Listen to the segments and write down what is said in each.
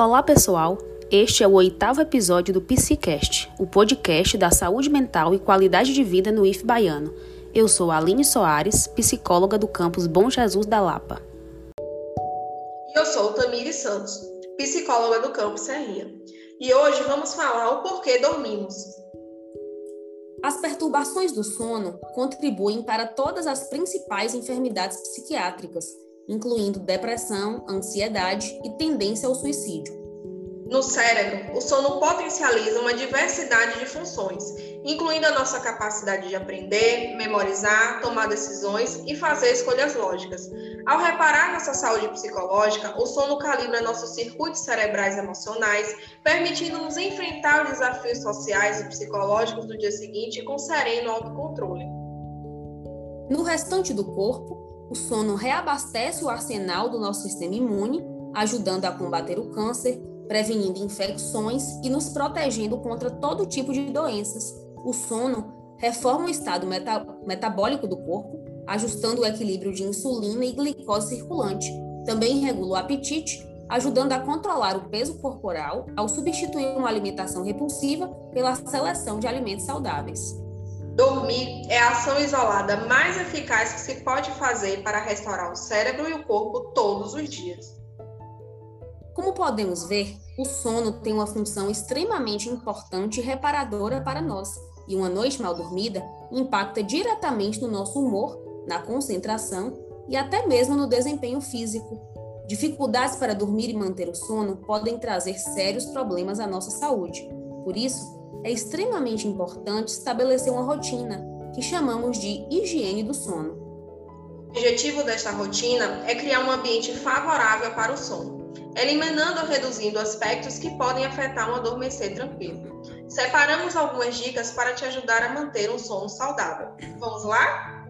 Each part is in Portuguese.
Olá, pessoal! Este é o oitavo episódio do PsiCast, o podcast da saúde mental e qualidade de vida no IF Baiano. Eu sou Aline Soares, psicóloga do campus Bom Jesus da Lapa. E eu sou Tamiri Santos, psicóloga do campus Serrinha. E hoje vamos falar o porquê dormimos. As perturbações do sono contribuem para todas as principais enfermidades psiquiátricas incluindo depressão, ansiedade e tendência ao suicídio. No cérebro, o sono potencializa uma diversidade de funções, incluindo a nossa capacidade de aprender, memorizar, tomar decisões e fazer escolhas lógicas. Ao reparar nossa saúde psicológica, o sono calibra nossos circuitos cerebrais emocionais, permitindo-nos enfrentar os desafios sociais e psicológicos do dia seguinte com sereno autocontrole. No restante do corpo, o sono reabastece o arsenal do nosso sistema imune, ajudando a combater o câncer, prevenindo infecções e nos protegendo contra todo tipo de doenças. O sono reforma o estado meta metabólico do corpo, ajustando o equilíbrio de insulina e glicose circulante. Também regula o apetite, ajudando a controlar o peso corporal ao substituir uma alimentação repulsiva pela seleção de alimentos saudáveis. Dormir é a ação isolada mais eficaz que se pode fazer para restaurar o cérebro e o corpo todos os dias. Como podemos ver, o sono tem uma função extremamente importante e reparadora para nós, e uma noite mal dormida impacta diretamente no nosso humor, na concentração e até mesmo no desempenho físico. Dificuldades para dormir e manter o sono podem trazer sérios problemas à nossa saúde. Por isso, é extremamente importante estabelecer uma rotina, que chamamos de higiene do sono. O objetivo desta rotina é criar um ambiente favorável para o sono, eliminando ou reduzindo aspectos que podem afetar um adormecer tranquilo. Separamos algumas dicas para te ajudar a manter um sono saudável. Vamos lá?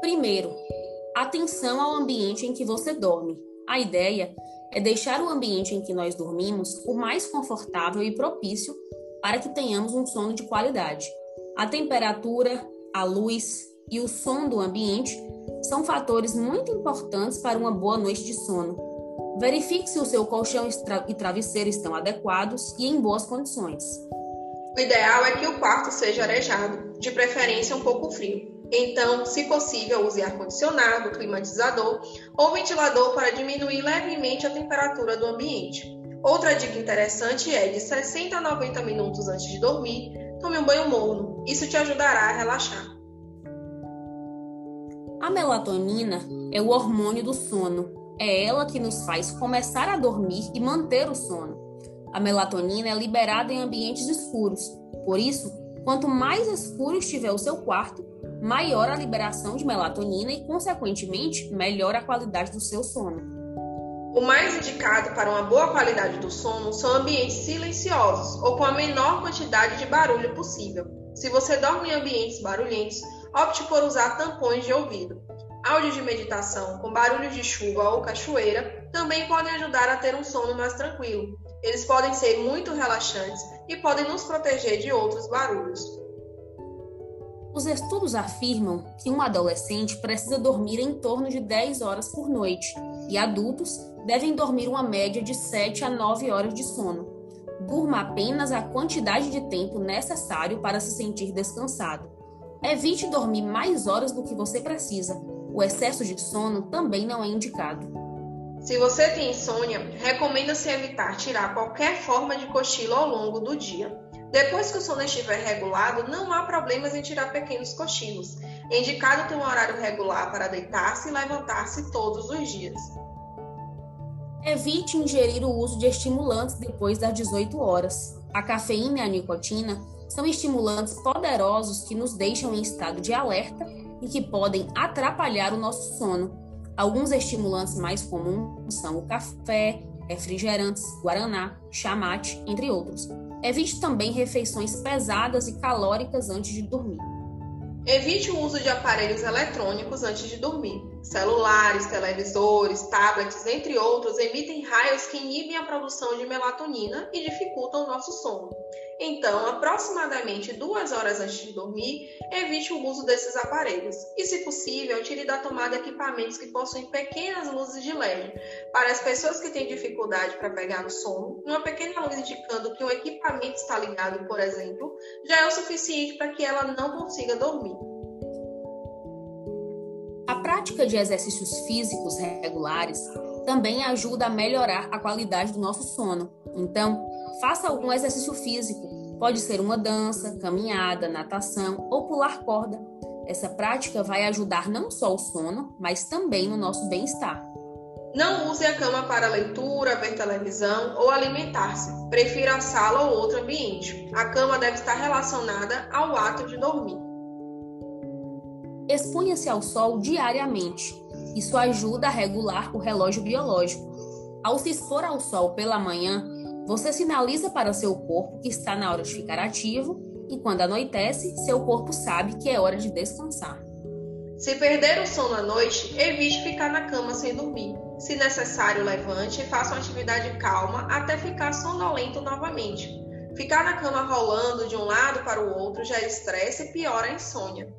Primeiro, atenção ao ambiente em que você dorme. A ideia é deixar o ambiente em que nós dormimos o mais confortável e propício para que tenhamos um sono de qualidade. A temperatura, a luz e o som do ambiente são fatores muito importantes para uma boa noite de sono. Verifique se o seu colchão e travesseiro estão adequados e em boas condições. O ideal é que o quarto seja arejado, de preferência um pouco frio. Então, se possível, use ar-condicionado, climatizador ou ventilador para diminuir levemente a temperatura do ambiente. Outra dica interessante é de 60 a 90 minutos antes de dormir, tome um banho morno. Isso te ajudará a relaxar. A melatonina é o hormônio do sono. É ela que nos faz começar a dormir e manter o sono. A melatonina é liberada em ambientes escuros. Por isso, quanto mais escuro estiver o seu quarto, maior a liberação de melatonina e, consequentemente, melhor a qualidade do seu sono. O mais indicado para uma boa qualidade do sono são ambientes silenciosos ou com a menor quantidade de barulho possível. Se você dorme em ambientes barulhentos, opte por usar tampões de ouvido. Áudios de meditação com barulho de chuva ou cachoeira também podem ajudar a ter um sono mais tranquilo. Eles podem ser muito relaxantes e podem nos proteger de outros barulhos. Os estudos afirmam que um adolescente precisa dormir em torno de 10 horas por noite e adultos devem dormir uma média de 7 a 9 horas de sono. Durma apenas a quantidade de tempo necessário para se sentir descansado. Evite dormir mais horas do que você precisa. O excesso de sono também não é indicado. Se você tem insônia, recomenda-se evitar tirar qualquer forma de cochilo ao longo do dia. Depois que o sono estiver regulado, não há problemas em tirar pequenos cochilos. É indicado ter um horário regular para deitar-se e levantar-se todos os dias. Evite ingerir o uso de estimulantes depois das 18 horas. A cafeína e a nicotina são estimulantes poderosos que nos deixam em estado de alerta e que podem atrapalhar o nosso sono. Alguns estimulantes mais comuns são o café, refrigerantes, guaraná, chamate, entre outros. Evite também refeições pesadas e calóricas antes de dormir. Evite o uso de aparelhos eletrônicos antes de dormir. Celulares, televisores, tablets, entre outros, emitem raios que inibem a produção de melatonina e dificultam o nosso sono. Então, aproximadamente duas horas antes de dormir, evite o uso desses aparelhos. E, se possível, tire da tomada equipamentos que possuem pequenas luzes de LED. Para as pessoas que têm dificuldade para pegar no sono, uma pequena luz indicando que o equipamento está ligado, por exemplo, já é o suficiente para que ela não consiga dormir. A prática de exercícios físicos regulares também ajuda a melhorar a qualidade do nosso sono. Então, faça algum exercício físico. Pode ser uma dança, caminhada, natação ou pular corda. Essa prática vai ajudar não só o sono, mas também no nosso bem-estar. Não use a cama para leitura, ver televisão ou alimentar-se. Prefira a sala ou outro ambiente. A cama deve estar relacionada ao ato de dormir. Exponha-se ao sol diariamente. Isso ajuda a regular o relógio biológico. Ao se expor ao sol pela manhã, você sinaliza para seu corpo que está na hora de ficar ativo e quando anoitece, seu corpo sabe que é hora de descansar. Se perder o sono à noite, evite ficar na cama sem dormir. Se necessário, levante e faça uma atividade calma até ficar sonolento novamente. Ficar na cama rolando de um lado para o outro já estresse e piora a insônia.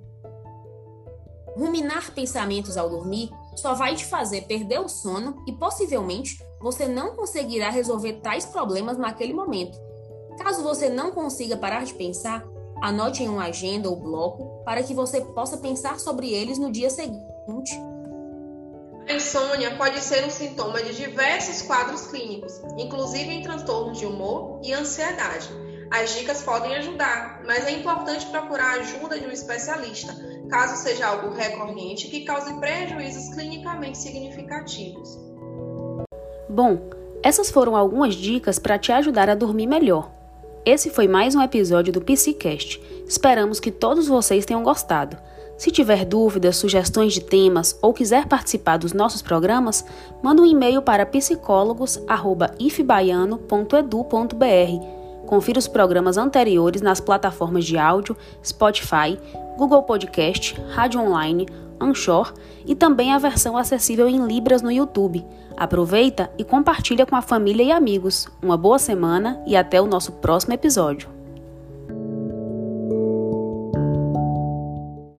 Ruminar pensamentos ao dormir só vai te fazer perder o sono e possivelmente você não conseguirá resolver tais problemas naquele momento. Caso você não consiga parar de pensar, anote em uma agenda ou bloco para que você possa pensar sobre eles no dia seguinte. A insônia pode ser um sintoma de diversos quadros clínicos, inclusive em transtornos de humor e ansiedade. As dicas podem ajudar, mas é importante procurar a ajuda de um especialista, caso seja algo recorrente que cause prejuízos clinicamente significativos. Bom, essas foram algumas dicas para te ajudar a dormir melhor. Esse foi mais um episódio do PCcast. Esperamos que todos vocês tenham gostado. Se tiver dúvidas, sugestões de temas ou quiser participar dos nossos programas, manda um e-mail para psicólogos@ifbaiano.edu.br Confira os programas anteriores nas plataformas de áudio Spotify, Google Podcast, Rádio Online, Anchor e também a versão acessível em Libras no YouTube. Aproveita e compartilha com a família e amigos. Uma boa semana e até o nosso próximo episódio.